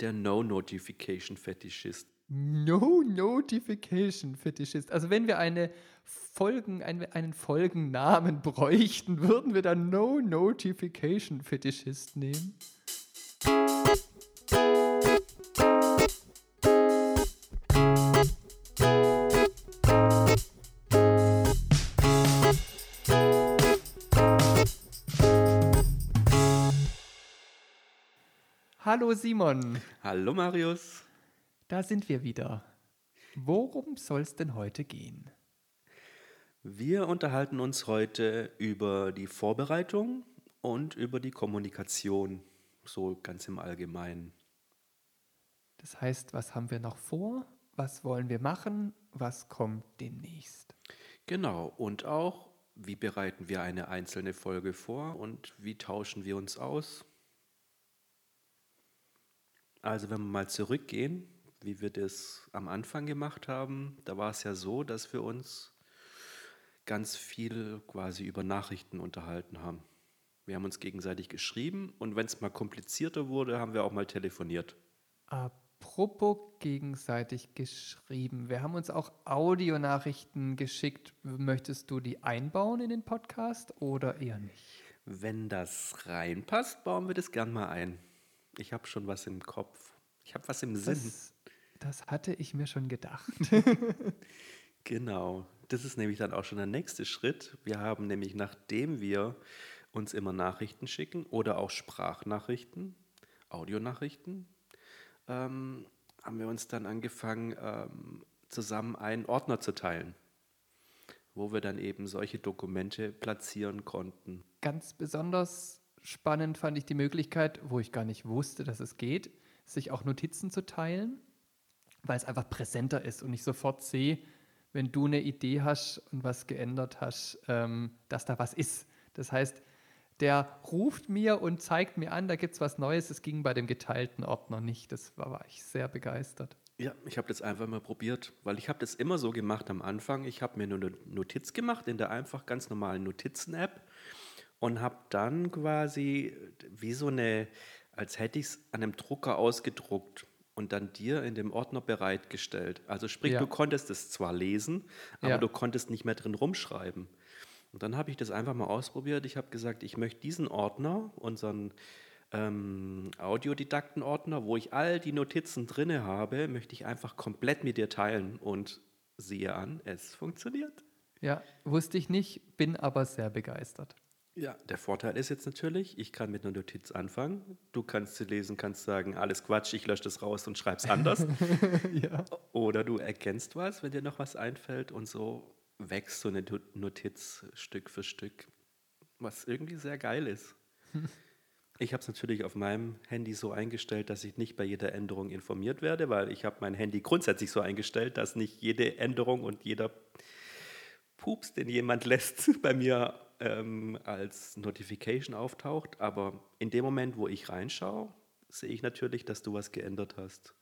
Der No-Notification-Fetischist. No Notification Fetischist. Also wenn wir eine Folgen, einen Folgennamen bräuchten, würden wir dann No Notification Fetischist nehmen. Hallo Simon. Hallo Marius. Da sind wir wieder. Worum soll es denn heute gehen? Wir unterhalten uns heute über die Vorbereitung und über die Kommunikation, so ganz im Allgemeinen. Das heißt, was haben wir noch vor? Was wollen wir machen? Was kommt demnächst? Genau, und auch, wie bereiten wir eine einzelne Folge vor und wie tauschen wir uns aus? Also wenn wir mal zurückgehen, wie wir das am Anfang gemacht haben, da war es ja so, dass wir uns ganz viel quasi über Nachrichten unterhalten haben. Wir haben uns gegenseitig geschrieben und wenn es mal komplizierter wurde, haben wir auch mal telefoniert. Apropos gegenseitig geschrieben. Wir haben uns auch Audionachrichten geschickt. Möchtest du die einbauen in den Podcast oder eher nicht? Wenn das reinpasst, bauen wir das gern mal ein. Ich habe schon was im Kopf. Ich habe was im Sinn. Das, das hatte ich mir schon gedacht. genau. Das ist nämlich dann auch schon der nächste Schritt. Wir haben nämlich, nachdem wir uns immer Nachrichten schicken oder auch Sprachnachrichten, Audionachrichten, ähm, haben wir uns dann angefangen, ähm, zusammen einen Ordner zu teilen, wo wir dann eben solche Dokumente platzieren konnten. Ganz besonders spannend fand ich die Möglichkeit, wo ich gar nicht wusste, dass es geht, sich auch Notizen zu teilen weil es einfach präsenter ist und ich sofort sehe, wenn du eine Idee hast und was geändert hast, ähm, dass da was ist. Das heißt, der ruft mir und zeigt mir an, da gibt es was Neues. Es ging bei dem geteilten Ordner nicht. Das war, war ich sehr begeistert. Ja, ich habe das einfach mal probiert, weil ich habe das immer so gemacht am Anfang. Ich habe mir nur eine Notiz gemacht in der einfach ganz normalen Notizen-App und habe dann quasi wie so eine, als hätte ich es an einem Drucker ausgedruckt und dann dir in dem Ordner bereitgestellt. Also sprich, ja. du konntest es zwar lesen, aber ja. du konntest nicht mehr drin rumschreiben. Und dann habe ich das einfach mal ausprobiert. Ich habe gesagt, ich möchte diesen Ordner, unseren ähm, Audiodidakten-Ordner, wo ich all die Notizen drinne habe, möchte ich einfach komplett mit dir teilen. Und siehe an, es funktioniert. Ja, wusste ich nicht, bin aber sehr begeistert. Ja, der Vorteil ist jetzt natürlich, ich kann mit einer Notiz anfangen. Du kannst sie lesen, kannst sagen, alles Quatsch, ich lösche das raus und schreibe es anders. ja. Oder du erkennst was, wenn dir noch was einfällt und so wächst so eine Notiz Stück für Stück, was irgendwie sehr geil ist. Ich habe es natürlich auf meinem Handy so eingestellt, dass ich nicht bei jeder Änderung informiert werde, weil ich habe mein Handy grundsätzlich so eingestellt, dass nicht jede Änderung und jeder Pups, den jemand lässt, bei mir ähm, als Notification auftaucht. Aber in dem Moment, wo ich reinschaue, sehe ich natürlich, dass du was geändert hast.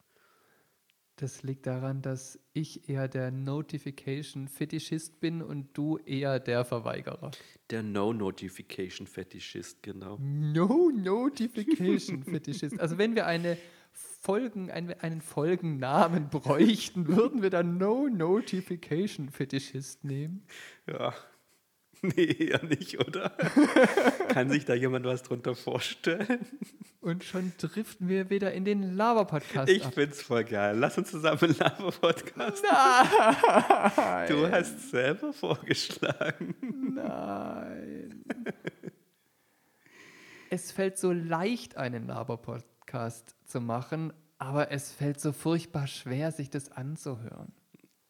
Das liegt daran, dass ich eher der Notification-Fetischist bin und du eher der Verweigerer. Der No-Notification-Fetischist, genau. No-Notification-Fetischist. Also wenn wir eine Folgen, einen Folgennamen bräuchten, würden wir dann No-Notification-Fetischist nehmen. Ja, Nee, ja nicht, oder? Kann sich da jemand was drunter vorstellen? Und schon driften wir wieder in den Lava-Podcast. Ich ab. find's voll geil. Lass uns zusammen Lava-Podcast Nein! Du hast selber vorgeschlagen. Nein. es fällt so leicht, einen Lava-Podcast zu machen, aber es fällt so furchtbar schwer, sich das anzuhören.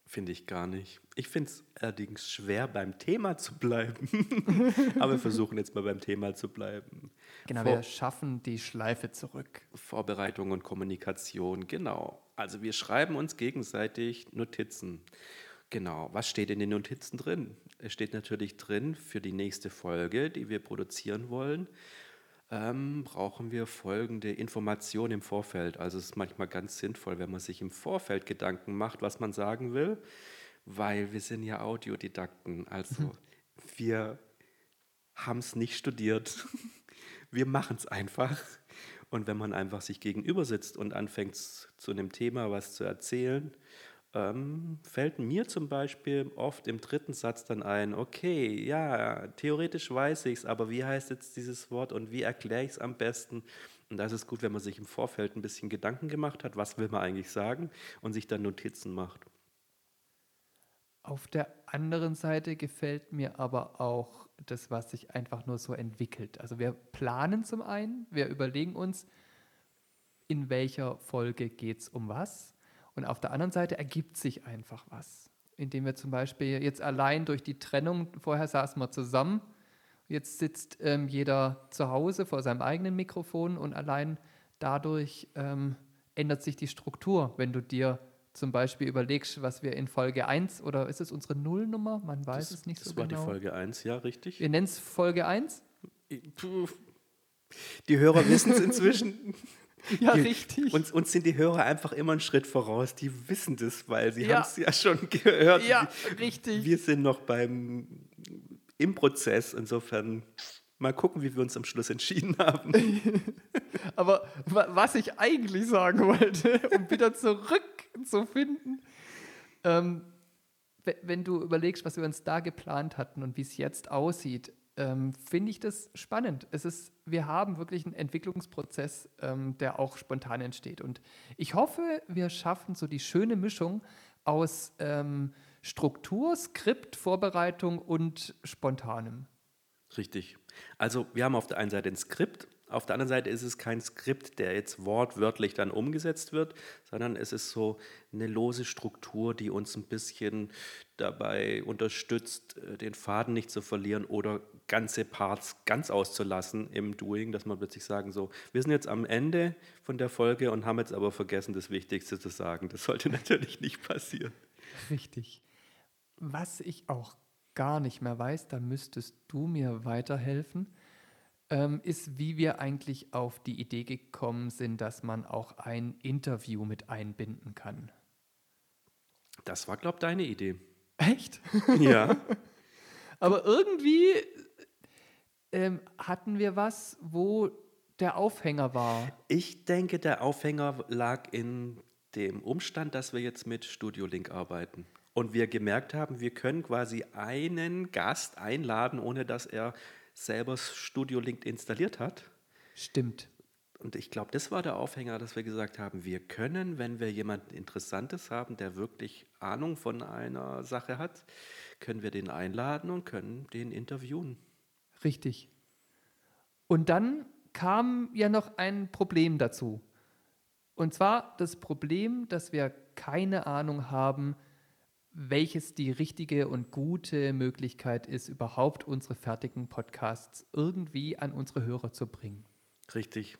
Finde ich gar nicht. Ich finde es allerdings schwer, beim Thema zu bleiben. Aber wir versuchen jetzt mal beim Thema zu bleiben. Genau, Vor wir schaffen die Schleife zurück. Vorbereitung und Kommunikation, genau. Also wir schreiben uns gegenseitig Notizen. Genau, was steht in den Notizen drin? Es steht natürlich drin für die nächste Folge, die wir produzieren wollen ähm, brauchen wir folgende Information im Vorfeld. Also es ist manchmal ganz sinnvoll, wenn man sich im Vorfeld Gedanken macht, was man sagen will, weil wir sind ja Audiodidakten. Also mhm. wir haben es nicht studiert. Wir machen es einfach. Und wenn man einfach sich gegenüber sitzt und anfängt zu einem Thema was zu erzählen, ähm, fällt mir zum Beispiel oft im dritten Satz dann ein, okay, ja, theoretisch weiß ich es, aber wie heißt jetzt dieses Wort und wie erkläre ich es am besten? Und da ist es gut, wenn man sich im Vorfeld ein bisschen Gedanken gemacht hat, was will man eigentlich sagen und sich dann Notizen macht. Auf der anderen Seite gefällt mir aber auch das, was sich einfach nur so entwickelt. Also wir planen zum einen, wir überlegen uns, in welcher Folge geht es um was. Und auf der anderen Seite ergibt sich einfach was. Indem wir zum Beispiel jetzt allein durch die Trennung, vorher saßen wir zusammen, jetzt sitzt ähm, jeder zu Hause vor seinem eigenen Mikrofon und allein dadurch ähm, ändert sich die Struktur. Wenn du dir zum Beispiel überlegst, was wir in Folge 1 oder ist es unsere Nullnummer? Man weiß das, es nicht so genau. genau. Das war die Folge 1, ja, richtig. Wir nennen es Folge 1. Die Hörer wissen es inzwischen. ja, die, richtig. Uns, uns, sind die Hörer einfach immer einen Schritt voraus. Die wissen das, weil sie ja. haben es ja schon gehört. Ja, richtig. Wir sind noch beim im Prozess. Insofern mal gucken, wie wir uns am Schluss entschieden haben. Aber was ich eigentlich sagen wollte, um wieder zurück zu finden. Ähm, wenn du überlegst, was wir uns da geplant hatten und wie es jetzt aussieht, ähm, finde ich das spannend. Es ist, wir haben wirklich einen Entwicklungsprozess, ähm, der auch spontan entsteht. Und ich hoffe, wir schaffen so die schöne Mischung aus ähm, Struktur, Skript, Vorbereitung und Spontanem. Richtig. Also wir haben auf der einen Seite ein Skript, auf der anderen Seite ist es kein Skript, der jetzt wortwörtlich dann umgesetzt wird, sondern es ist so eine lose Struktur, die uns ein bisschen dabei unterstützt, äh, den Faden nicht zu verlieren oder ganze Parts ganz auszulassen im Doing, dass man plötzlich sagen so, wir sind jetzt am Ende von der Folge und haben jetzt aber vergessen, das Wichtigste zu sagen. Das sollte natürlich nicht passieren. Richtig. Was ich auch gar nicht mehr weiß, da müsstest du mir weiterhelfen ähm, ist, wie wir eigentlich auf die Idee gekommen sind, dass man auch ein Interview mit einbinden kann. Das war, glaube ich, deine Idee. Echt? Ja. Aber irgendwie ähm, hatten wir was, wo der Aufhänger war. Ich denke, der Aufhänger lag in dem Umstand, dass wir jetzt mit Studio Link arbeiten. Und wir gemerkt haben, wir können quasi einen Gast einladen, ohne dass er selber Studio Link installiert hat. Stimmt. Und ich glaube, das war der Aufhänger, dass wir gesagt haben, wir können, wenn wir jemanden Interessantes haben, der wirklich Ahnung von einer Sache hat, können wir den einladen und können den interviewen. Richtig. Und dann kam ja noch ein Problem dazu. Und zwar das Problem, dass wir keine Ahnung haben, welches die richtige und gute Möglichkeit ist, überhaupt unsere fertigen Podcasts irgendwie an unsere Hörer zu bringen. Richtig.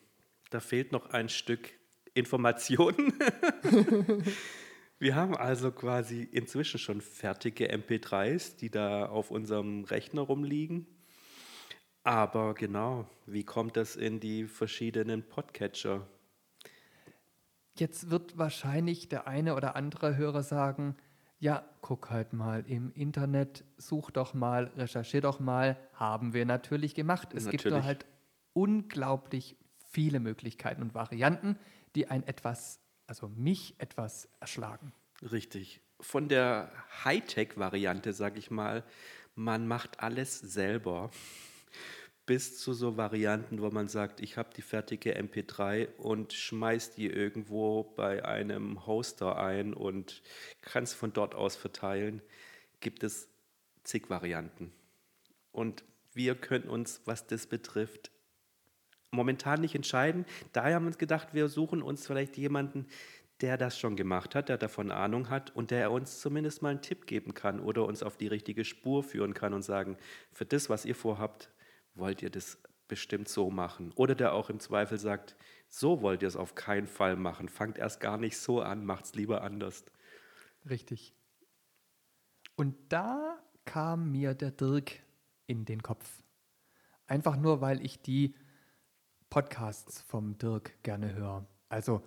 Da fehlt noch ein Stück Information. Wir haben also quasi inzwischen schon fertige MP3s, die da auf unserem Rechner rumliegen. Aber genau, wie kommt das in die verschiedenen Podcatcher? Jetzt wird wahrscheinlich der eine oder andere Hörer sagen, ja, guck halt mal im Internet, such doch mal, recherchier doch mal. Haben wir natürlich gemacht. Es natürlich. gibt nur halt unglaublich viele Möglichkeiten und Varianten, die ein etwas, also mich etwas erschlagen. Richtig. Von der Hightech-Variante, sag ich mal, man macht alles selber bis zu so Varianten, wo man sagt, ich habe die fertige MP3 und schmeiß die irgendwo bei einem Hoster ein und kann es von dort aus verteilen, gibt es zig Varianten. Und wir können uns, was das betrifft, momentan nicht entscheiden. Daher haben wir uns gedacht, wir suchen uns vielleicht jemanden, der das schon gemacht hat, der davon Ahnung hat und der uns zumindest mal einen Tipp geben kann oder uns auf die richtige Spur führen kann und sagen, für das, was ihr vorhabt, wollt ihr das bestimmt so machen. Oder der auch im Zweifel sagt, so wollt ihr es auf keinen Fall machen. Fangt erst gar nicht so an, macht es lieber anders. Richtig. Und da kam mir der Dirk in den Kopf. Einfach nur, weil ich die Podcasts vom Dirk gerne höre. Also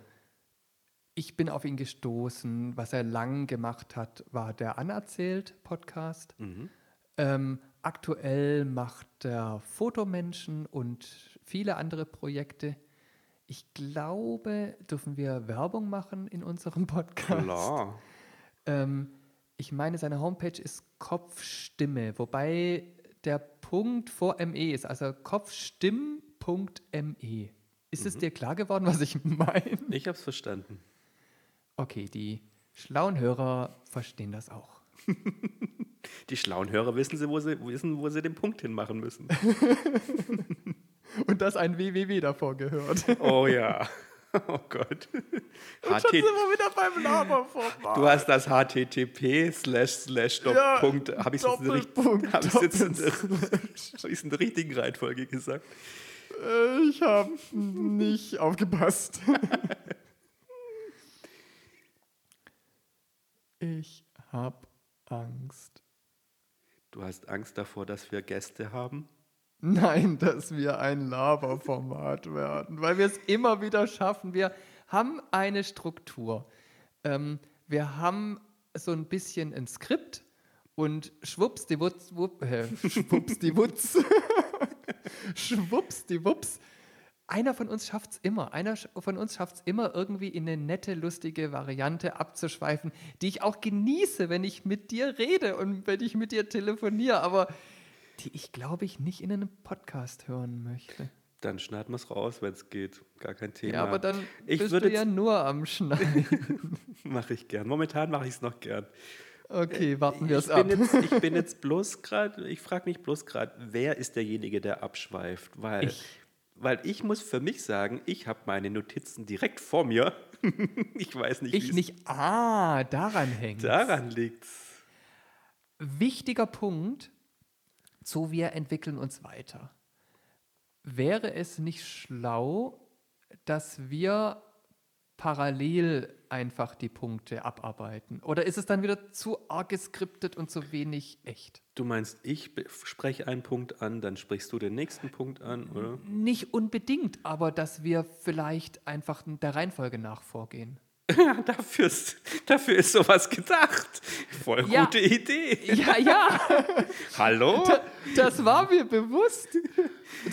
ich bin auf ihn gestoßen. Was er lang gemacht hat, war der Anerzählt Podcast. Mhm. Ähm, aktuell macht er Fotomenschen und viele andere Projekte. Ich glaube, dürfen wir Werbung machen in unserem Podcast? Klar. Ähm, ich meine, seine Homepage ist Kopfstimme, wobei der Punkt vor ME ist, also kopfstimm.me. Ist es dir klar geworden, was ich meine? Ich habe es verstanden. Okay, die schlauen Hörer verstehen das auch. Die schlauen Hörer wissen, sie, wo sie, wissen, wo sie den Punkt hinmachen müssen. Und dass ein www davor gehört. Oh ja. Oh Gott. Und schon sind wir wieder beim Laberformat. Du hast das HTTP slash slash Ja, Punkt. Habe ich es jetzt, der in der richtigen Reihenfolge gesagt? Äh, Ich habe nicht aufgepasst. Ich habe Angst. Du hast Angst davor, dass wir Gäste haben? Nein, dass wir ein Laberformat werden, weil wir es immer wieder schaffen. Wir haben eine Struktur. Ähm, wir haben so ein bisschen ein Skript und schwupps die Wutz, wupp, äh, schwupps die Wutz, schwupps die Wups. Einer von uns schafft es immer. Einer von uns schafft es immer irgendwie in eine nette, lustige Variante abzuschweifen, die ich auch genieße, wenn ich mit dir rede und wenn ich mit dir telefoniere, aber die ich, glaube ich, nicht in einem Podcast hören möchte. Dann schneiden wir es raus, wenn es geht. Gar kein Thema. Ja, aber dann Ich bist würde du ja nur am Schneiden. Mache ich gern. Momentan mache ich es noch gern. Okay, warten wir es ich ab. jetzt, ich bin jetzt bloß gerade, ich frage mich bloß gerade, wer ist derjenige, der abschweift? Weil Ich. Weil ich muss für mich sagen, ich habe meine Notizen direkt vor mir. ich weiß nicht, Ich nicht. Ah, daran hängt daran liegt. Wichtiger Punkt, so wir entwickeln uns weiter. Wäre es nicht schlau, dass wir parallel einfach die Punkte abarbeiten? Oder ist es dann wieder zu arg geskriptet und zu wenig echt? Du meinst, ich spreche einen Punkt an, dann sprichst du den nächsten Punkt an, oder? Nicht unbedingt, aber dass wir vielleicht einfach der Reihenfolge nach vorgehen. Ja, dafür ist, dafür ist sowas gedacht. Voll Ja. gute Idee. Ja, ja, Hallo? das war mir bewusst.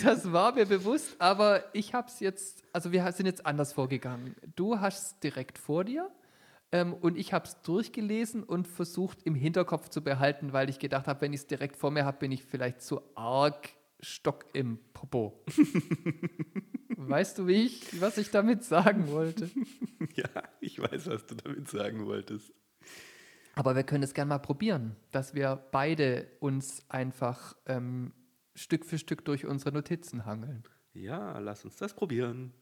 Das war mir bewusst, aber ich habe es jetzt, also wir sind jetzt anders vorgegangen. Du hast es direkt vor dir ähm, und ich habe es durchgelesen und versucht im Hinterkopf zu behalten, weil ich gedacht habe, wenn ich es direkt vor mir habe, bin ich vielleicht zu arg Stock im Popo. Weißt du, wie ich, was ich damit sagen wollte? Ja, ich weiß, was du damit sagen wolltest. Aber wir können es gerne mal probieren, dass wir beide uns einfach ähm, Stück für Stück durch unsere Notizen hangeln. Ja, lass uns das probieren.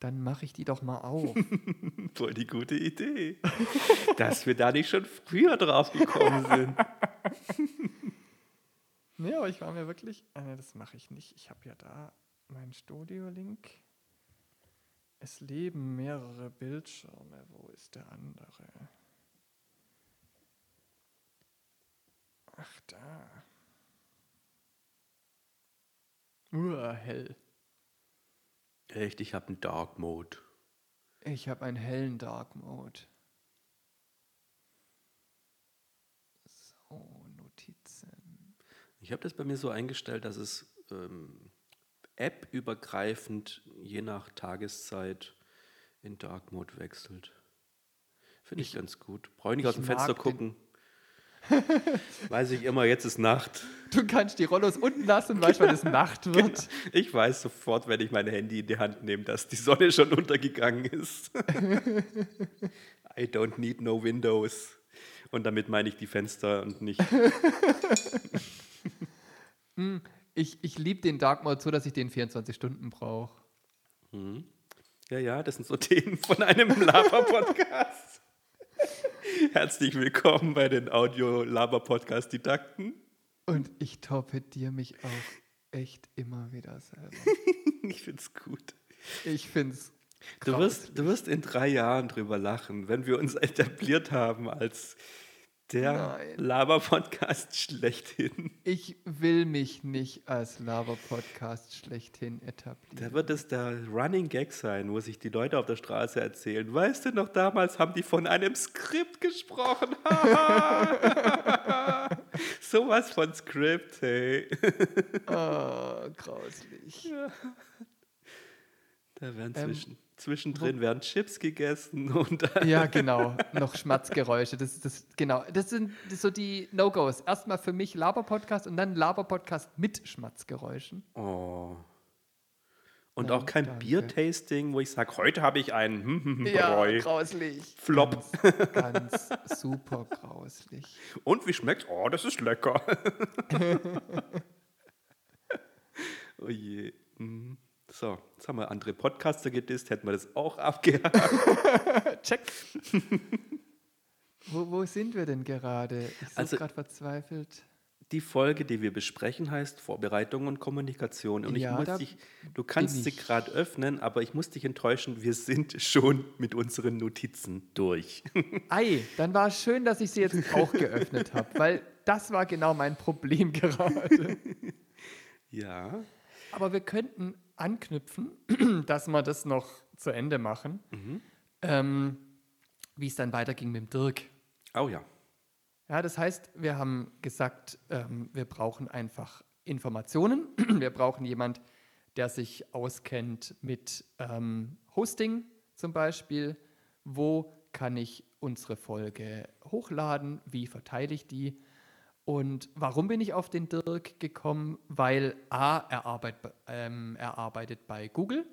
Dann mache ich die doch mal auf. Voll die gute Idee. Dass wir da nicht schon früher drauf gekommen sind. nee, aber ich war mir wirklich. Äh, das mache ich nicht. Ich habe ja da meinen Studio-Link. Es leben mehrere Bildschirme. Wo ist der andere? Ach, da. Uah, hell. Echt, ich habe einen Dark Mode. Ich habe einen hellen Dark Mode. So, Notizen. Ich habe das bei mir so eingestellt, dass es ähm, app-übergreifend je nach Tageszeit in Dark Mode wechselt. Finde ich, Ich- ganz gut. Brauche ich nicht aus dem Fenster gucken. Weiß ich immer, jetzt ist Nacht. Du kannst die Rollos unten lassen, weißt, weil es Nacht wird. Ich weiß sofort, wenn ich mein Handy in die Hand nehme, dass die Sonne schon untergegangen ist. I don't need no windows. Und damit meine ich die Fenster und nicht. Ich, ich liebe den Dark Mode so, dass ich den 24 Stunden brauche. Ja, ja, das sind so Themen von einem Laber-Podcast. Herzlich willkommen bei den Audio-Laber-Podcast-Didakten. Und ich torpediere mich auch echt immer wieder selber. Ich find's gut. Ich finde es. Du wirst, du wirst in drei Jahren drüber lachen, wenn wir uns etabliert haben als der. Laber-Podcast schlechthin. Ich will mich nicht als Lava-Podcast schlechthin etablieren. Da wird es der Running Gag sein, wo sich die Leute auf der Straße erzählen. Weißt du noch, damals haben die von einem Skript gesprochen. Sowas von Skript, hey. Oh, grauslich. Da werden zwischen, ähm, zwischendrin werden Chips gegessen und ja genau noch Schmatzgeräusche. Das, das genau. Das sind so die No-Gos. Erstmal für mich Laber-Podcast und dann Laber-Podcast mit Schmatzgeräuschen. Oh. Und auch kein Bier-Tasting, wo ich sage, heute habe ich einen hm, hm, hm, ja, Bräu. grauslich. Flop. Ganz, ganz super grauslich. Und wie schmeckt? Oh, das ist lecker. oh je. Mhm. So, jetzt haben wir andere Podcaster gedisst, hätten wir das auch abgehakt. Check. wo, wo sind wir denn gerade? Ich bin also, gerade verzweifelt die Folge, die wir besprechen, heißt Vorbereitung und Kommunikation. Und ja, ich muss dich, du kannst sie gerade öffnen, aber ich muss dich enttäuschen, wir sind schon mit unseren Notizen durch. Ei, dann war es schön, dass ich sie jetzt auch geöffnet habe, weil das war genau mein Problem gerade. Ja. Aber wir könnten anknüpfen, dass wir das noch zu Ende machen, mhm. ähm, wie es dann weiterging mit dem Dirk. Oh ja. Ja, das heißt, wir haben gesagt, ähm, wir brauchen einfach Informationen. Wir brauchen jemand, der sich auskennt mit ähm, Hosting zum Beispiel. Wo kann ich unsere Folge hochladen? Wie verteile ich die? Und warum bin ich auf den Dirk gekommen? Weil A, er, arbeit, ähm, er arbeitet bei Google.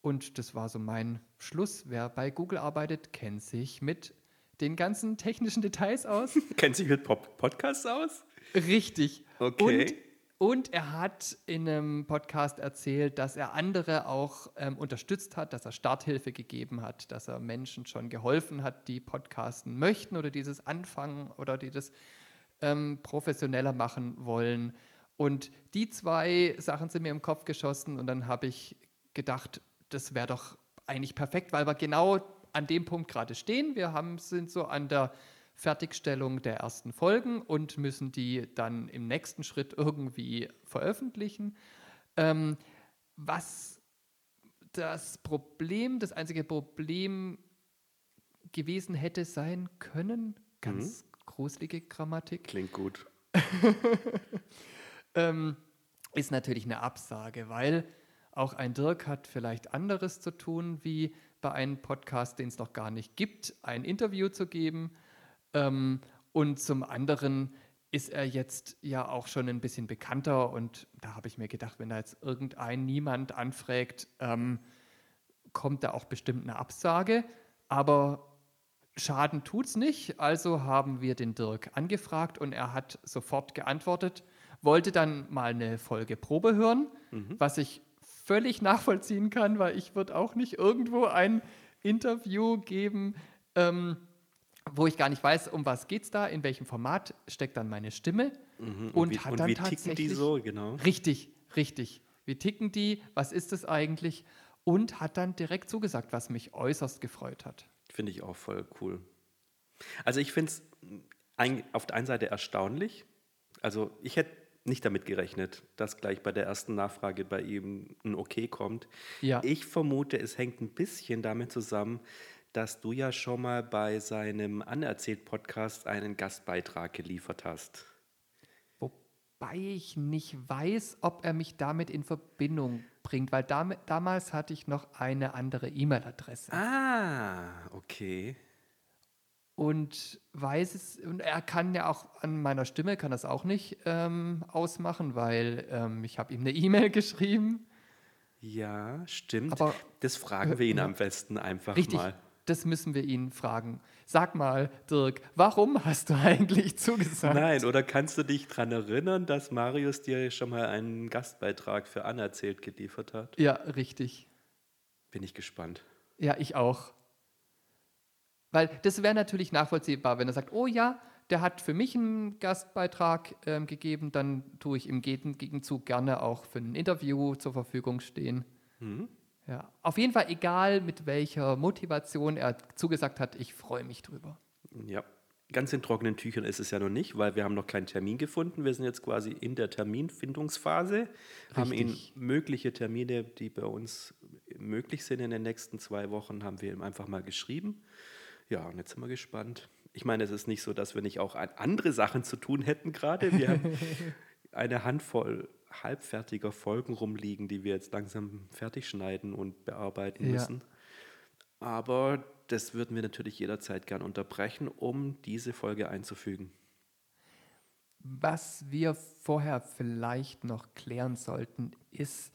Und das war so mein Schluss. Wer bei Google arbeitet, kennt sich mit den ganzen technischen Details aus. Kennt sich mit Pop Podcasts aus? Richtig. Okay. Und, und, er hat in einem Podcast erzählt, dass er andere auch ähm, unterstützt hat, dass er Starthilfe gegeben hat, dass er Menschen schon geholfen hat, die podcasten möchten oder dieses anfangen oder die das ähm, professioneller machen wollen. Und die zwei Sachen sind mir im Kopf geschossen und dann habe ich gedacht, das wäre doch eigentlich perfekt, weil wir genau an dem Punkt gerade stehen. Wir haben, sind so an der Fertigstellung der ersten Folgen und müssen die dann im nächsten Schritt irgendwie veröffentlichen. Ähm, was das Problem, das einzige Problem gewesen hätte sein können, ganz mhm. Gruselige Grammatik. Klingt gut. ähm, ist natürlich eine Absage, weil auch ein Dirk hat vielleicht anderes zu tun, wie bei einem Podcast, den es noch gar nicht gibt, ein Interview zu geben. Ähm, und zum anderen ist er jetzt ja auch schon ein bisschen bekannter und da habe ich mir gedacht, wenn da jetzt irgendein niemand anfragt, ähm, kommt da auch bestimmt eine Absage. Aber Schaden tut es nicht. Also haben wir den Dirk angefragt und er hat sofort geantwortet, wollte dann mal eine Folge Probe hören, mhm. was ich völlig nachvollziehen kann, weil ich würde auch nicht irgendwo ein Interview geben, ähm, wo ich gar nicht weiß, um was geht es da, in welchem Format steckt dann meine Stimme. Mhm. Und, und, wie, hat und dann wie ticken die so, genau. Richtig, richtig. Wie ticken die? Was ist es eigentlich? Und hat dann direkt zugesagt, was mich äußerst gefreut hat. Finde ich auch voll cool. Also ich finde es auf der einen Seite erstaunlich. Also ich hätte nicht damit gerechnet, dass gleich bei der ersten Nachfrage bei ihm ein Okay kommt. Ja. Ich vermute, es hängt ein bisschen damit zusammen, dass du ja schon mal bei seinem Anerzählt-Podcast einen Gastbeitrag geliefert hast. Wobei ich nicht weiß, ob er mich damit in Verbindung bringt, weil dam damals hatte ich noch eine andere E-Mail-Adresse. Ah, okay und weiß es, und er kann ja auch an meiner Stimme, kann das auch nicht ähm, ausmachen, weil ähm, ich habe ihm eine E-Mail geschrieben. Ja, stimmt. Aber, das fragen wir ihn äh, am besten einfach richtig, mal. Das müssen wir ihn fragen. Sag mal, Dirk, warum hast du eigentlich zugesagt? Nein, oder kannst du dich daran erinnern, dass Marius dir schon mal einen Gastbeitrag für Anerzählt geliefert hat? Ja, richtig. Bin ich gespannt. Ja, ich auch. Weil das wäre natürlich nachvollziehbar, wenn er sagt, oh ja, der hat für mich einen Gastbeitrag ähm, gegeben, dann tue ich im Gegenzug gerne auch für ein Interview zur Verfügung stehen. Mhm. Ja, auf jeden Fall egal, mit welcher Motivation er zugesagt hat, ich freue mich drüber. Ja, ganz in trockenen Tüchern ist es ja noch nicht, weil wir haben noch keinen Termin gefunden. Wir sind jetzt quasi in der Terminfindungsphase, Richtig. haben ihn mögliche Termine, die bei uns möglich sind in den nächsten zwei Wochen, haben wir ihm einfach mal geschrieben. Ja, und jetzt sind wir gespannt. Ich meine, es ist nicht so, dass wir nicht auch andere Sachen zu tun hätten gerade. Wir haben eine Handvoll halbfertiger Folgen rumliegen, die wir jetzt langsam fertig schneiden und bearbeiten Ja. müssen. Aber das würden wir natürlich jederzeit gern unterbrechen, um diese Folge einzufügen. Was wir vorher vielleicht noch klären sollten, ist,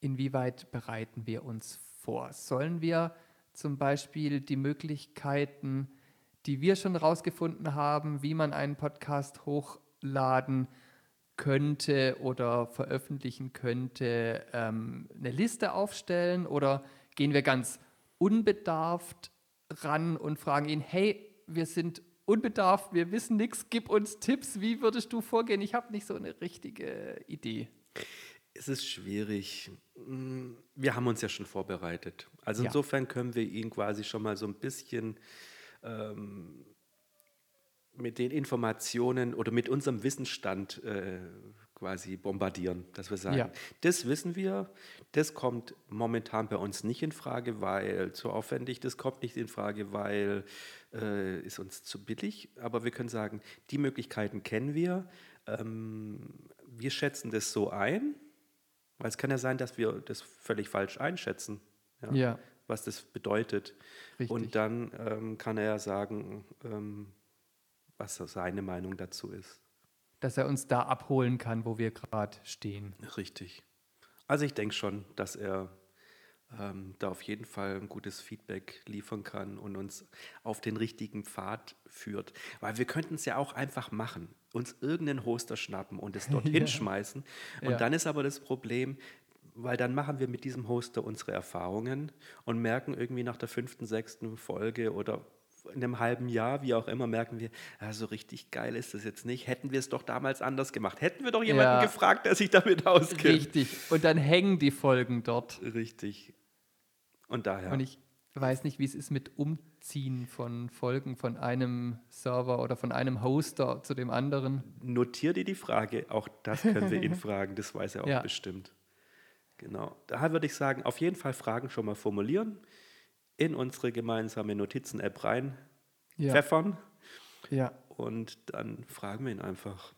inwieweit bereiten wir uns vor? Sollen wir zum Beispiel die Möglichkeiten, die wir schon rausgefunden haben, wie man einen Podcast hochladen könnte oder veröffentlichen könnte, ähm, eine Liste aufstellen oder gehen wir ganz unbedarft ran und fragen ihn, hey, wir sind unbedarft, wir wissen nichts, gib uns Tipps, wie würdest du vorgehen? Ich habe nicht so eine richtige Idee. Es ist schwierig. Mm, Wir haben uns ja schon vorbereitet. Also Ja. insofern können wir ihn quasi schon mal so ein bisschen ähm, mit den Informationen oder mit unserem Wissensstand äh, quasi bombardieren, dass wir sagen, Ja. das wissen wir, das kommt momentan bei uns nicht in Frage, weil zu aufwendig, das kommt nicht in Frage, weil äh, ist uns zu billig, aber wir können sagen, die Möglichkeiten kennen wir, ähm, wir schätzen das so ein, weil es kann ja sein, dass wir das völlig falsch einschätzen, ja, Ja, was das bedeutet. richtig. Und dann ähm, kann er ja sagen, ähm, was seine Meinung dazu ist. Dass er uns da abholen kann, wo wir gerade stehen. Richtig. Also ich denke schon, dass er ähm, da auf jeden Fall ein gutes Feedback liefern kann und uns auf den richtigen Pfad führt. Weil wir könnten es ja auch einfach machen, uns irgendeinen Hoster schnappen und es dorthin Ja. schmeißen. Und Ja. dann ist aber das Problem, weil dann machen wir mit diesem Hoster unsere Erfahrungen und merken irgendwie nach der fünften, sechsten Folge oder in einem halben Jahr, wie auch immer, merken wir, ja, so richtig geil ist das jetzt nicht. Hätten wir es doch damals anders gemacht. Hätten wir doch jemanden Ja. gefragt, der sich damit auskennt. Richtig. Und dann hängen die Folgen dort. Richtig. Und daher. Und ich weiß nicht, wie es ist mit Umziehen von Folgen von einem Server oder von einem Hoster zu dem anderen. notier dir die Frage, auch das können wir ihn fragen, das weiß er auch Ja. bestimmt. Genau. Daher würde ich sagen, auf jeden Fall Fragen schon mal formulieren, in unsere gemeinsame Notizen-App rein Ja. pfeffern ja. und dann fragen wir ihn einfach.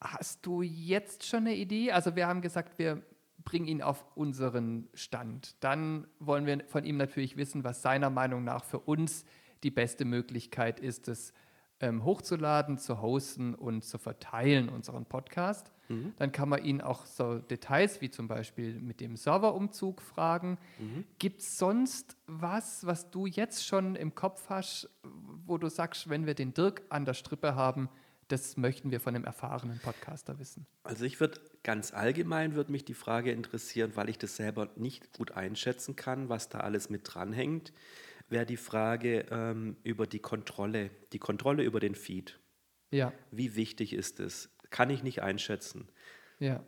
Hast du jetzt schon eine Idee? Also wir haben gesagt, wir bringen ihn auf unseren Stand. Dann wollen wir von ihm natürlich wissen, was seiner Meinung nach für uns die beste Möglichkeit ist, es ähm, hochzuladen, zu hosten und zu verteilen, unseren Podcast. Dann kann man ihn auch so Details wie zum Beispiel mit dem Serverumzug fragen. Gibt es sonst was, was du jetzt schon im Kopf hast, wo du sagst, wenn wir den Dirk an der Strippe haben, das möchten wir von einem erfahrenen Podcaster wissen? Also ich würde ganz allgemein würde mich die Frage interessieren, weil ich das selber nicht gut einschätzen kann, was da alles mit dranhängt, wäre die Frage ähm, über die Kontrolle, die Kontrolle über den Feed. Ja, Wie wichtig ist es? Kann ich nicht einschätzen. ja,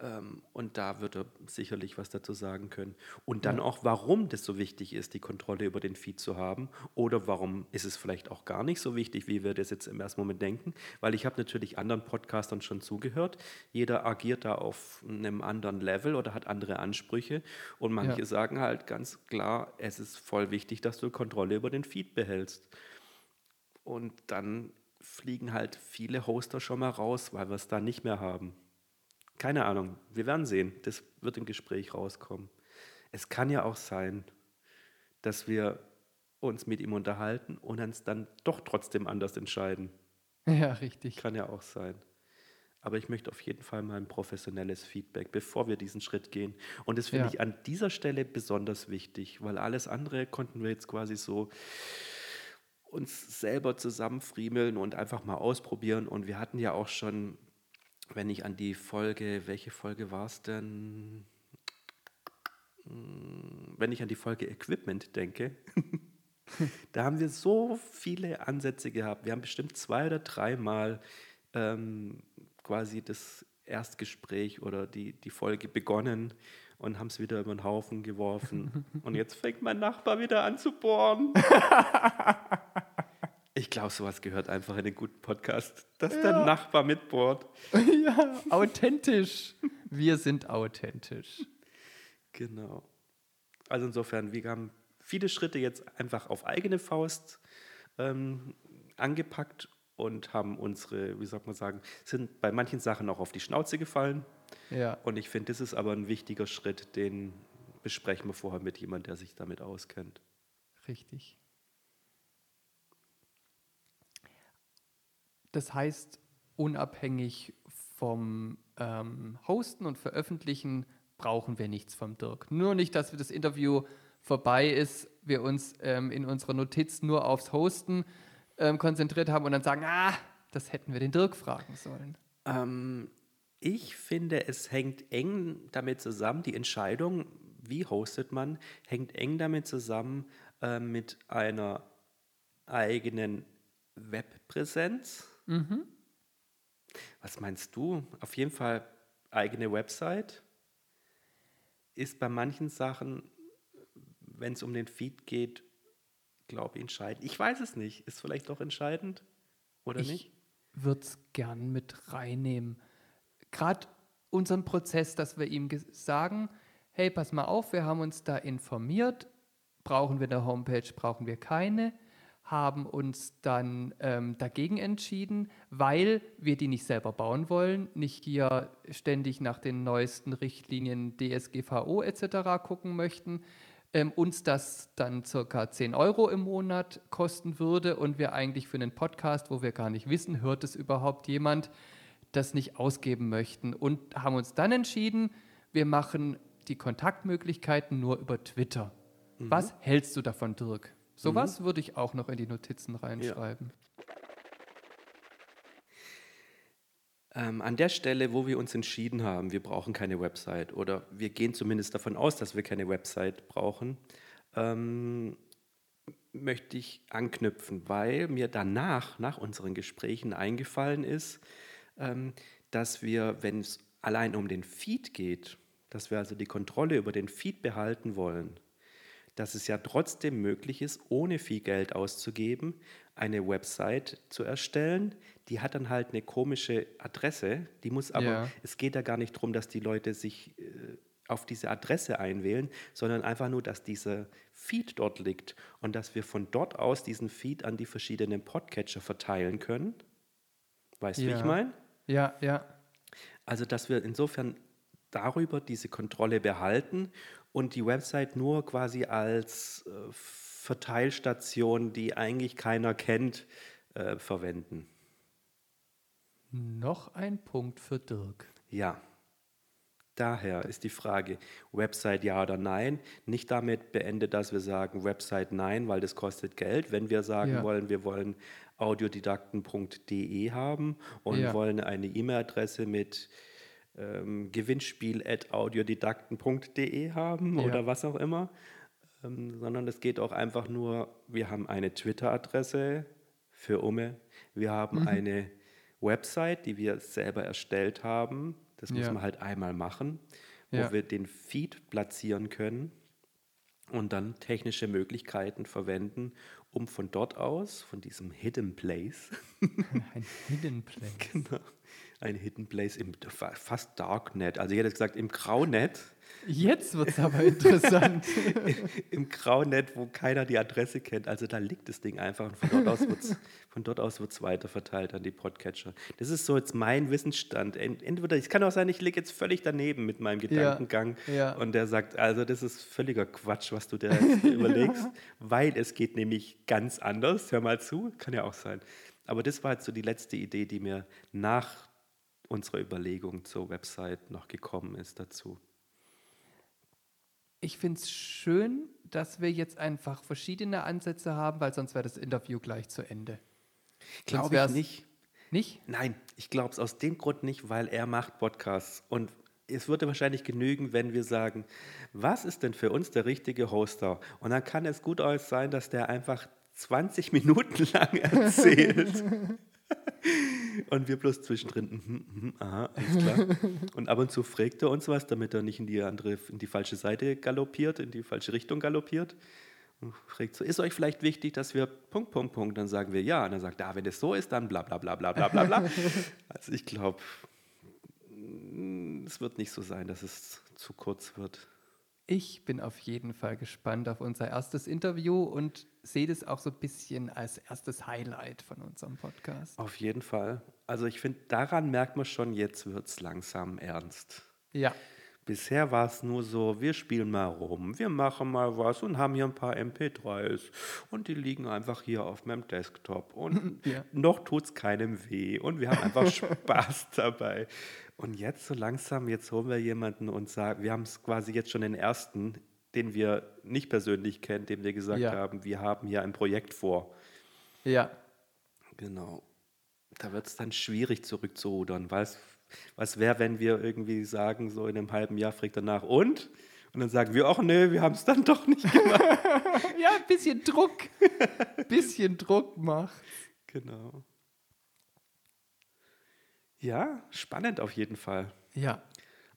Ähm, und da wird er sicherlich was dazu sagen können. Und dann auch, warum das so wichtig ist, die Kontrolle über den Feed zu haben. Oder warum ist es vielleicht auch gar nicht so wichtig, wie wir das jetzt im ersten Moment denken. Weil ich habe natürlich anderen Podcastern schon zugehört. Jeder agiert da auf einem anderen Level oder hat andere Ansprüche. Und manche Ja. sagen halt ganz klar, es ist voll wichtig, dass du Kontrolle über den Feed behältst. Und dann fliegen halt viele Hoster schon mal raus, weil wir es da nicht mehr haben. Keine Ahnung, wir werden sehen. Das wird im Gespräch rauskommen. Es kann ja auch sein, dass wir uns mit ihm unterhalten und uns dann doch trotzdem anders entscheiden. ja, richtig. Kann ja auch sein. Aber ich möchte auf jeden Fall mal ein professionelles Feedback, bevor wir diesen Schritt gehen. Und das finde Ja. ich an dieser Stelle besonders wichtig, weil alles andere konnten wir jetzt quasi so uns selber zusammenfriemeln und einfach mal ausprobieren. Und wir hatten ja auch schon, wenn ich an die Folge, welche Folge war es denn? Hm, Wenn ich an die Folge Equipment denke, da haben wir so viele Ansätze gehabt. Wir haben bestimmt zwei oder dreimal ähm, quasi das Erstgespräch oder die, die Folge begonnen und haben es wieder über den Haufen geworfen. und jetzt fängt mein Nachbar wieder an zu bohren. Ich glaube, sowas gehört einfach in den guten Podcast, dass der Nachbar mitbohrt. ja, authentisch. Wir sind authentisch. Genau. Also insofern, wir haben viele Schritte jetzt einfach auf eigene Faust ähm, angepackt und haben unsere, wie soll man sagen, sind bei manchen Sachen auch auf die Schnauze gefallen. Ja. Und ich finde, das ist aber ein wichtiger Schritt, den besprechen wir vorher mit jemandem, der sich damit auskennt. Richtig. Das heißt, unabhängig vom ähm, Hosten und Veröffentlichen brauchen wir nichts vom Dirk. Nur nicht, dass das Interview vorbei ist, wir uns ähm, in unserer Notiz nur aufs Hosten ähm, konzentriert haben und dann sagen, ah, das hätten wir den Dirk fragen sollen. Ähm, ich finde, es hängt eng damit zusammen, die Entscheidung, wie hostet man, hängt eng damit zusammen äh, mit einer eigenen Webpräsenz. Mhm. Was meinst du? Auf jeden Fall eigene Website. Ist bei manchen Sachen, wenn es um den Feed geht, glaube ich, entscheidend. Ich weiß es nicht. Ist vielleicht doch entscheidend oder ich nicht? Ich würde es gern mit reinnehmen. Gerade unseren Prozess, dass wir ihm sagen, hey, pass mal auf, wir haben uns da informiert, brauchen wir eine Homepage, brauchen wir keine, haben uns dann ähm, dagegen entschieden, weil wir die nicht selber bauen wollen, nicht hier ständig nach den neuesten Richtlinien DSGVO etc. gucken möchten, ähm, uns das dann circa 10 Euro im Monat kosten würde und wir eigentlich für einen Podcast, wo wir gar nicht wissen, hört es überhaupt jemand, das nicht ausgeben möchten und haben uns dann entschieden, wir machen die Kontaktmöglichkeiten nur über Twitter. Mhm. Was hältst du davon, Dirk? Sowas mhm. würde ich auch noch in die Notizen reinschreiben. Ja. Ähm, an der Stelle, wo wir uns entschieden haben, wir brauchen keine Website oder wir gehen zumindest davon aus, dass wir keine Website brauchen, ähm, möchte ich anknüpfen, weil mir danach, nach unseren Gesprächen eingefallen ist, ähm, dass wir, wenn es allein um den Feed geht, dass wir also die Kontrolle über den Feed behalten wollen, dass es ja trotzdem möglich ist, ohne viel Geld auszugeben, eine Website zu erstellen. Die hat dann halt eine komische Adresse, die muss aber, ja. es geht ja gar nicht darum, dass die Leute sich äh, auf diese Adresse einwählen, sondern einfach nur, dass dieser Feed dort liegt und dass wir von dort aus diesen Feed an die verschiedenen Podcatcher verteilen können. Weißt du, ja. wie ich meine? Ja, ja. Also, dass wir insofern darüber diese Kontrolle behalten und die Website nur quasi als äh, Verteilstation, die eigentlich keiner kennt, äh, verwenden. Noch ein Punkt für Dirk. Ja. Daher ist die Frage, Website ja oder nein. Nicht damit beendet, dass wir sagen, Website nein, weil das kostet Geld. Wenn wir sagen ja. wollen, wir wollen audiodidakten.de haben und ja. wollen eine E-Mail-Adresse mit ähm, gewinnspiel.audiodidakten.de haben ja. oder was auch immer, ähm, sondern es geht auch einfach nur, wir haben eine Twitter-Adresse für Umme, wir haben mhm. eine Website, die wir selber erstellt haben, das muss ja. man halt einmal machen, wo ja. wir den Feed platzieren können und dann technische Möglichkeiten verwenden, um von dort aus, von diesem Hidden Place, ein Hidden Place, genau, ein Hidden Place im fast Darknet, also ich hätte gesagt im Graunet. Jetzt wird es aber interessant. Im Graunet, wo keiner die Adresse kennt. Also da liegt das Ding einfach und von dort aus wird es weiter verteilt an die Podcatcher. Das ist so jetzt mein Wissensstand. Entweder, es kann auch sein, ich liege jetzt völlig daneben mit meinem Gedankengang ja, ja. und der sagt, also das ist völliger Quatsch, was du dir überlegst, weil es geht nämlich ganz anders. Hör mal zu, kann ja auch sein. Aber das war jetzt so die letzte Idee, die mir nach unserer Überlegung zur Website noch gekommen ist dazu. Ich finde es schön, dass wir jetzt einfach verschiedene Ansätze haben, weil sonst wäre das Interview gleich zu Ende. Glaube ich nicht. Nicht? Nein, ich glaube es aus dem Grund nicht, weil er macht Podcasts. Und es würde wahrscheinlich genügen, wenn wir sagen, was ist denn für uns der richtige Hoster? Und dann kann es gut sein, dass der einfach 20 Minuten lang erzählt. Und wir bloß zwischendrin, mm, mm, aha, alles klar. Und ab und zu fragt er uns was, damit er nicht in die andere, in die falsche Seite galoppiert, in die falsche Richtung galoppiert. Und fragt so, ist euch vielleicht wichtig, dass wir Punkt, Punkt, Punkt, dann sagen wir ja. Und dann sagt er, ah, wenn es so ist, dann bla bla bla bla bla bla bla. also ich glaube, es wird nicht so sein, dass es zu kurz wird. Ich bin auf jeden Fall gespannt auf unser erstes Interview und sehe das auch so ein bisschen als erstes Highlight von unserem Podcast. Auf jeden Fall. Also ich finde, daran merkt man schon, jetzt wird es langsam ernst. Ja. Bisher war es nur so, wir spielen mal rum, wir machen mal was und haben hier ein paar MP3s und die liegen einfach hier auf meinem Desktop und ja. noch tut es keinem weh und wir haben einfach Spaß dabei. Und jetzt so langsam, jetzt holen wir jemanden und sagen, wir haben es quasi jetzt schon den ersten, den wir nicht persönlich kennen, dem wir gesagt ja. haben, wir haben hier ein Projekt vor. Ja. Genau. Da wird es dann schwierig zurückzurudern, weil es was wäre, wenn wir irgendwie sagen, so in einem halben Jahr fragt danach und? Und dann sagen wir, ach nee, wir haben es dann doch nicht gemacht. ja, ein bisschen Druck. Ein bisschen Druck macht. Genau. Ja, spannend auf jeden Fall. Ja.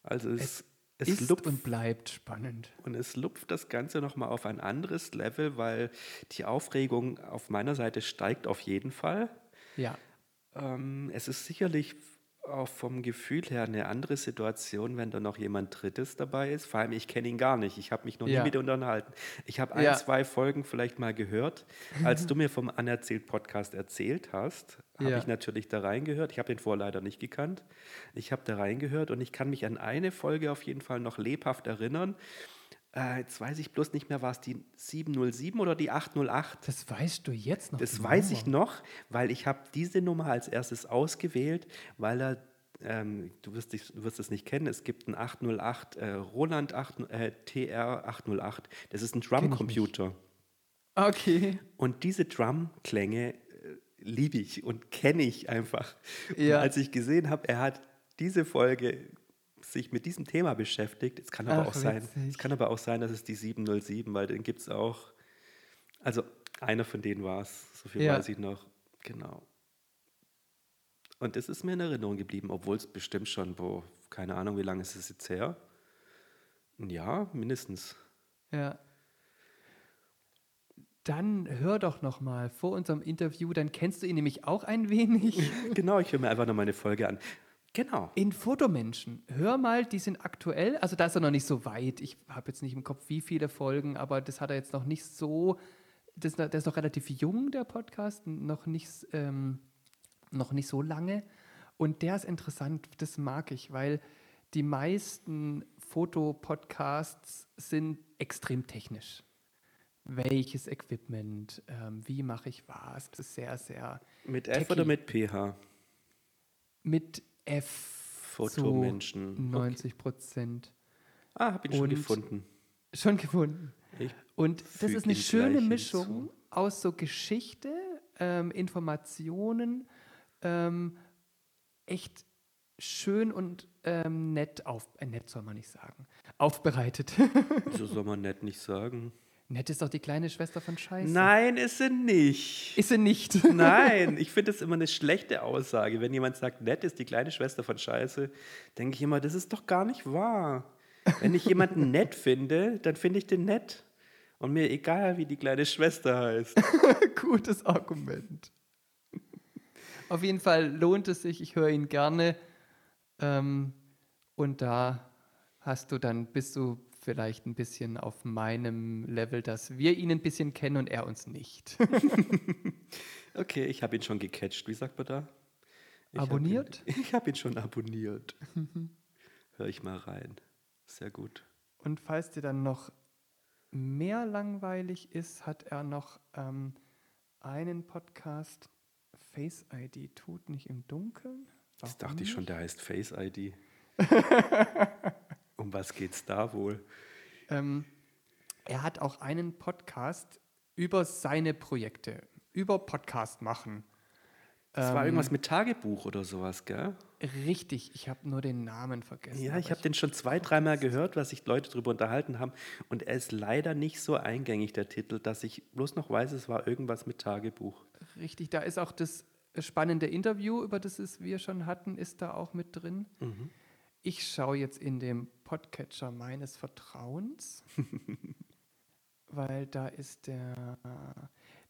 Also es, es, es ist lupft, und bleibt spannend. Und es lupft das Ganze nochmal auf ein anderes Level, weil die Aufregung auf meiner Seite steigt auf jeden Fall. Ja. Ähm, es ist sicherlich auch vom Gefühl her eine andere Situation, wenn da noch jemand Drittes dabei ist. Vor allem, ich kenne ihn gar nicht. Ich habe mich noch ja. nie mit unterhalten. Ich habe ein, ja. zwei Folgen vielleicht mal gehört. Als du mir vom Anerzählt-Podcast erzählt hast, habe ja. ich natürlich da reingehört. Ich habe den vorher leider nicht gekannt. Ich habe da reingehört und ich kann mich an eine Folge auf jeden Fall noch lebhaft erinnern. Äh, jetzt weiß ich bloß nicht mehr, war es die 707 oder die 808? Das weißt du jetzt noch. Das weiß Nummer. ich noch, weil ich habe diese Nummer als erstes ausgewählt, weil er, ähm, du wirst, dich, wirst es nicht kennen, es gibt einen 808 äh, Roland 8, äh, TR 808. Das ist ein Drumcomputer. Okay. Und diese Drumklänge äh, liebe ich und kenne ich einfach. Ja. als ich gesehen habe, er hat diese Folge sich mit diesem Thema beschäftigt. Es kann aber Ach, auch sein, es kann aber auch sein, dass es die 707, weil den gibt es auch. Also einer von denen war es, so viel ja. weiß ich noch. Genau. Und das ist mir in Erinnerung geblieben, obwohl es bestimmt schon, wo, keine Ahnung, wie lange ist es jetzt her? Ein Jahr mindestens. Ja. Dann hör doch noch mal vor unserem Interview, dann kennst du ihn nämlich auch ein wenig. genau, ich höre mir einfach noch meine Folge an. Genau. In Fotomenschen. Hör mal, die sind aktuell, also da ist er noch nicht so weit. Ich habe jetzt nicht im Kopf, wie viele Folgen, aber das hat er jetzt noch nicht so. Das, der ist noch relativ jung, der Podcast, noch nicht, ähm, noch nicht so lange. Und der ist interessant, das mag ich, weil die meisten Fotopodcasts sind extrem technisch. Welches Equipment, ähm, wie mache ich was? Das ist sehr, sehr. Mit F techy. oder mit PH? Mit F. Fotomenschen. 90 Prozent. Okay. Ah, habe ihn schon gefunden. Schon gefunden. Ich und das ist eine schöne Mischung hinzu. aus so Geschichte, ähm, Informationen, ähm, echt schön und ähm, nett auf, äh, nett soll man nicht sagen, aufbereitet. so soll man nett nicht sagen. Nett ist doch die kleine Schwester von Scheiße. Nein, ist sie nicht. Ist sie nicht? Nein, ich finde das immer eine schlechte Aussage. Wenn jemand sagt, nett ist die kleine Schwester von Scheiße, denke ich immer, das ist doch gar nicht wahr. Wenn ich jemanden nett finde, dann finde ich den nett. Und mir egal, wie die kleine Schwester heißt. Gutes Argument. Auf jeden Fall lohnt es sich, ich höre ihn gerne. Ähm, und da hast du dann, bist du vielleicht ein bisschen auf meinem Level, dass wir ihn ein bisschen kennen und er uns nicht. okay, ich habe ihn schon gecatcht. Wie sagt man da? Ich abonniert? Hab ihn, ich habe ihn schon abonniert. Hör ich mal rein. Sehr gut. Und falls dir dann noch mehr langweilig ist, hat er noch ähm, einen Podcast. Face ID tut nicht im Dunkeln. Warum das dachte ich schon, der heißt Face ID. Um was geht's da wohl? Ähm, er hat auch einen Podcast über seine Projekte, über Podcast machen. Das ähm, war irgendwas mit Tagebuch oder sowas, gell? Richtig, ich habe nur den Namen vergessen. Ja, ich habe den schon zwei, dreimal gehört, was sich Leute darüber unterhalten haben. Und er ist leider nicht so eingängig, der Titel, dass ich bloß noch weiß, es war irgendwas mit Tagebuch. Richtig, da ist auch das spannende Interview, über das wir schon hatten, ist da auch mit drin. Mhm. Ich schaue jetzt in dem Podcatcher meines Vertrauens, weil da ist der.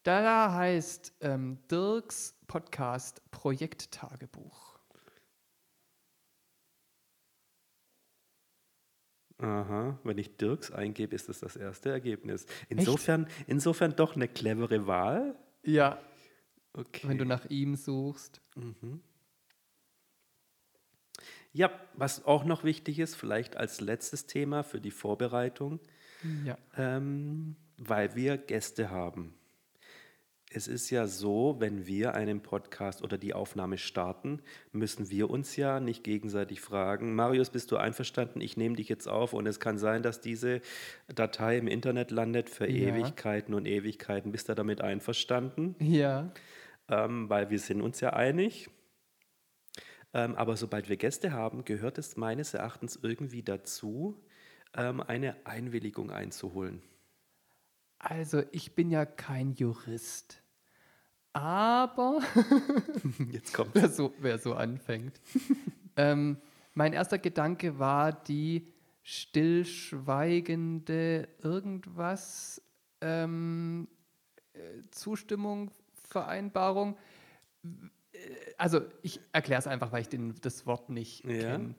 Da heißt ähm, Dirks Podcast Projekttagebuch. Aha, wenn ich Dirks eingebe, ist das das erste Ergebnis. Insofern, insofern doch eine clevere Wahl. Ja. Okay. Wenn du nach ihm suchst. Mhm. Ja, was auch noch wichtig ist, vielleicht als letztes Thema für die Vorbereitung, Ja. ähm, weil wir Gäste haben. Es ist ja so, wenn wir einen Podcast oder die Aufnahme starten, müssen wir uns ja nicht gegenseitig fragen, Marius, bist du einverstanden? Ich nehme dich jetzt auf und es kann sein, dass diese Datei im Internet landet für Ja. Ewigkeiten und Ewigkeiten. Bist du damit einverstanden? Ja. ähm, weil wir sind uns ja einig. Ähm, aber sobald wir Gäste haben, gehört es meines Erachtens irgendwie dazu, ähm, eine Einwilligung einzuholen. Also, ich bin ja kein Jurist. Aber, Jetzt kommt wer so, wer so anfängt. ähm, mein erster Gedanke war die stillschweigende irgendwas ähm, äh, Zustimmung, Vereinbarung. Also ich erkläre es einfach, weil ich den, das Wort nicht Ja. kenne.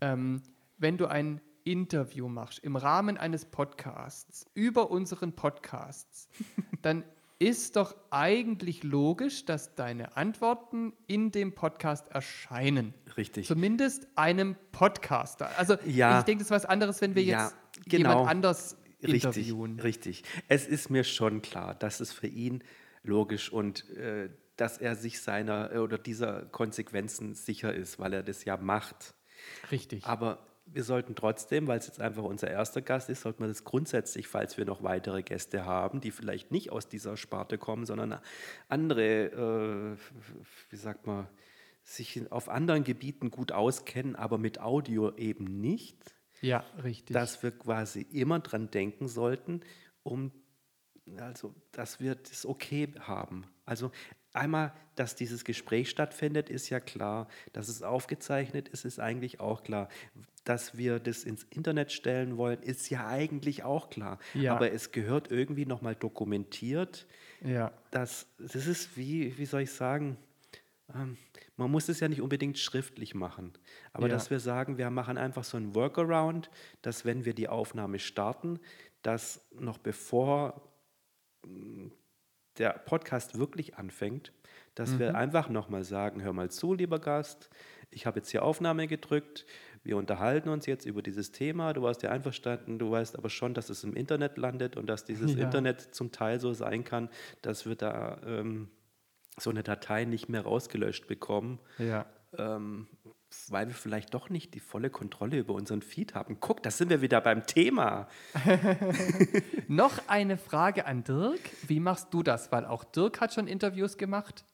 Ähm, wenn du ein Interview machst im Rahmen eines Podcasts über unseren Podcasts, dann ist doch eigentlich logisch, dass deine Antworten in dem Podcast erscheinen. richtig. Zumindest einem Podcaster. Also Ja. ich denke, das ist was anderes, wenn wir Ja, jetzt genau. jemand anders Richtig, interviewen. richtig. Es ist mir schon klar, dass es für ihn logisch und äh, dass er sich seiner äh, oder dieser Konsequenzen sicher ist, weil er das ja macht. Richtig. Aber wir sollten trotzdem, weil es jetzt einfach unser erster Gast ist, sollten wir das grundsätzlich, falls wir noch weitere Gäste haben, die vielleicht nicht aus dieser Sparte kommen, sondern andere, äh, wie sagt man, sich auf anderen Gebieten gut auskennen, aber mit Audio eben nicht, ja, richtig. dass wir quasi immer dran denken sollten, um also, dass wir das okay haben. Also einmal, dass dieses Gespräch stattfindet, ist ja klar. Dass es aufgezeichnet ist, ist eigentlich auch klar. Dass wir das ins Internet stellen wollen, ist ja eigentlich auch klar. Ja. Aber es gehört irgendwie nochmal dokumentiert. ja. Dass, das ist wie, wie soll ich sagen, ähm, man muss es ja nicht unbedingt schriftlich machen. Aber Ja. dass wir sagen, wir machen einfach so ein Workaround, dass wenn wir die Aufnahme starten, dass noch bevor der Podcast wirklich anfängt, dass wir einfach nochmal sagen, hör mal zu, lieber Gast, ich habe jetzt hier Aufnahme gedrückt, wir unterhalten uns jetzt über dieses Thema, du warst ja einverstanden, du weißt aber schon, dass es im Internet landet und dass dieses Ja. Internet zum Teil so sein kann, dass wir da ähm, so eine Datei nicht mehr rausgelöscht bekommen, Ja. ähm, weil wir vielleicht doch nicht die volle Kontrolle über unseren Feed haben. Guck, da sind wir wieder beim Thema. Noch eine Frage an Dirk. Wie machst du das? Weil auch Dirk hat schon Interviews gemacht.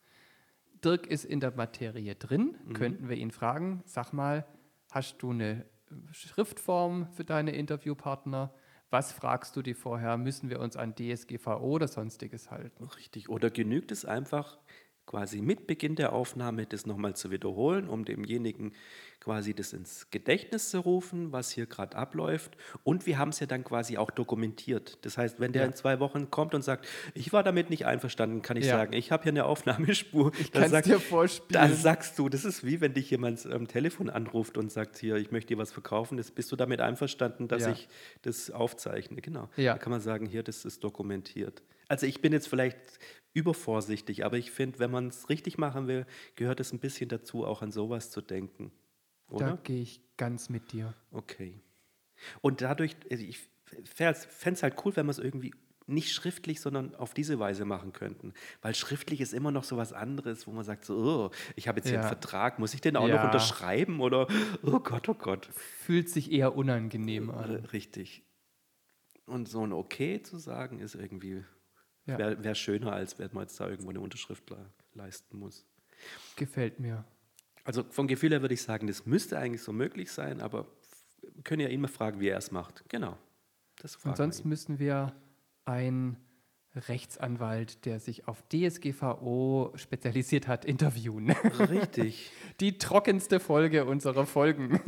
Dirk ist in der Materie drin. Mhm. Könnten wir ihn fragen, sag mal, hast du eine Schriftform für deine Interviewpartner? Was fragst du die vorher? Müssen wir uns an DSGVO oder sonstiges halten? Richtig. Oder genügt es einfach, quasi mit Beginn der Aufnahme das nochmal zu wiederholen, um demjenigen quasi das ins Gedächtnis zu rufen, was hier gerade abläuft. Und wir haben es ja dann quasi auch dokumentiert. Das heißt, wenn der Ja. in zwei Wochen kommt und sagt, ich war damit nicht einverstanden, kann ich Ja. sagen, ich habe hier eine Aufnahmespur. Ich kann's dir vorspielen. Da sagst du, das ist wie wenn dich jemand am Telefon anruft und sagt, hier, ich möchte dir was verkaufen. Das, bist du damit einverstanden, dass Ja. ich das aufzeichne? Genau. Ja. Da kann man sagen, hier, das ist dokumentiert. Also ich bin jetzt vielleicht übervorsichtig, aber ich finde, wenn man es richtig machen will, gehört es ein bisschen dazu, auch an sowas zu denken. Da Oder? gehe ich ganz mit dir. Okay. Und dadurch, also ich fände es halt cool, wenn wir es irgendwie nicht schriftlich, sondern auf diese Weise machen könnten. Weil schriftlich ist immer noch so was anderes, wo man sagt, so, oh, ich habe jetzt hier Ja. einen Vertrag, muss ich den auch Ja. noch unterschreiben? Oder, oh Gott, oh Gott. Fühlt sich eher unangenehm an. R- Richtig. Und so ein Okay zu sagen, ist irgendwie, Ja. wäre wär schöner, als wenn man jetzt da irgendwo eine Unterschrift le leisten muss. Gefällt mir. Also vom Gefühl her würde ich sagen, das müsste eigentlich so möglich sein, aber wir können ja ihn mal fragen, wie er es macht. Genau. Das Und sonst müssen wir einen Rechtsanwalt, der sich auf DSGVO spezialisiert hat, interviewen. Richtig. Die trockenste Folge unserer Folgen.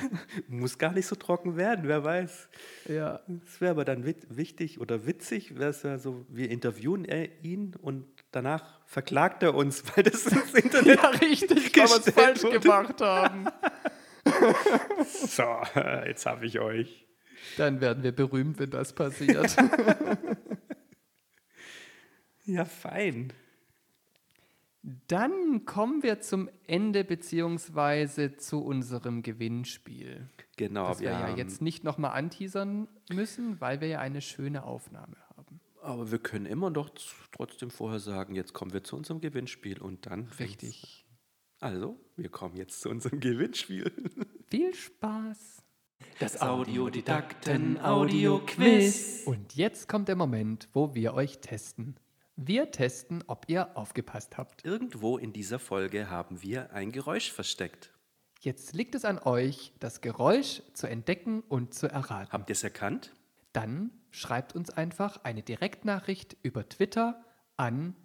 Muss gar nicht so trocken werden, wer weiß. ja. Es wäre aber dann wichtig oder witzig, wäre es ja so, wir interviewen er ihn und danach verklagt er uns, weil das ins Internet ja, richtig, weil wir es falsch wurde. gemacht haben. So, jetzt habe ich euch. Dann werden wir berühmt, wenn das passiert. Ja, fein. Dann kommen wir zum Ende beziehungsweise zu unserem Gewinnspiel. Genau, das wir, wir ja jetzt nicht nochmal anteasern müssen, weil wir ja eine schöne Aufnahme haben. Aber wir können immer doch trotzdem vorher sagen, jetzt kommen wir zu unserem Gewinnspiel und dann. Richtig. Also, wir kommen jetzt zu unserem Gewinnspiel. Viel Spaß. Das Audiodidakten Audio Quiz. Und jetzt kommt der Moment, wo wir euch testen. Wir testen, ob ihr aufgepasst habt. Irgendwo in dieser Folge haben wir ein Geräusch versteckt. Jetzt liegt es an euch, das Geräusch zu entdecken und zu erraten. Habt ihr es erkannt? Dann schreibt uns einfach eine Direktnachricht über Twitter an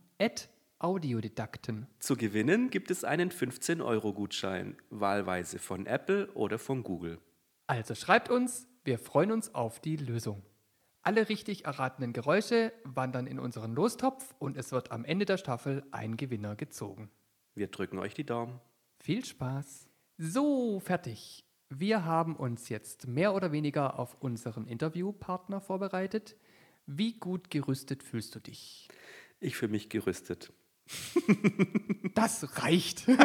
Audiodidakten. Zu gewinnen gibt es einen 15-Euro-Gutschein, wahlweise von Apple oder von Google. Also schreibt uns, wir freuen uns auf die Lösung. Alle richtig erratenen Geräusche wandern in unseren Lostopf und es wird am Ende der Staffel ein Gewinner gezogen. Wir drücken euch die Daumen. Viel Spaß. So, fertig. Wir haben uns jetzt mehr oder weniger auf unseren Interviewpartner vorbereitet. Wie gut gerüstet fühlst du dich? Ich fühle mich gerüstet. Das reicht.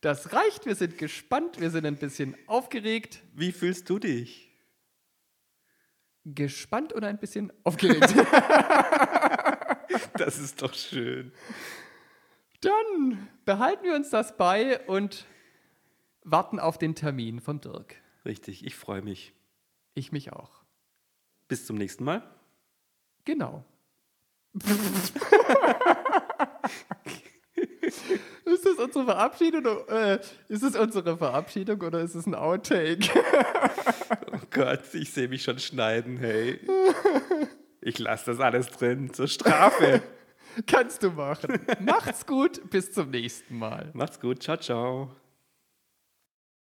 Das reicht. Wir sind gespannt. Wir sind ein bisschen aufgeregt. Wie fühlst du dich? Gespannt und ein bisschen aufgeregt. das ist doch schön. Dann behalten wir uns das bei und warten auf den Termin von Dirk. Richtig, ich freue mich. Ich mich auch. Bis zum nächsten Mal. Genau. ist das unsere Verabschiedung? Äh, ist es unsere Verabschiedung oder ist es ein Outtake? oh Gott, ich sehe mich schon schneiden, hey. Ich lasse das alles drin zur Strafe. Kannst du machen. Macht's gut, bis zum nächsten Mal. Macht's gut, ciao, ciao.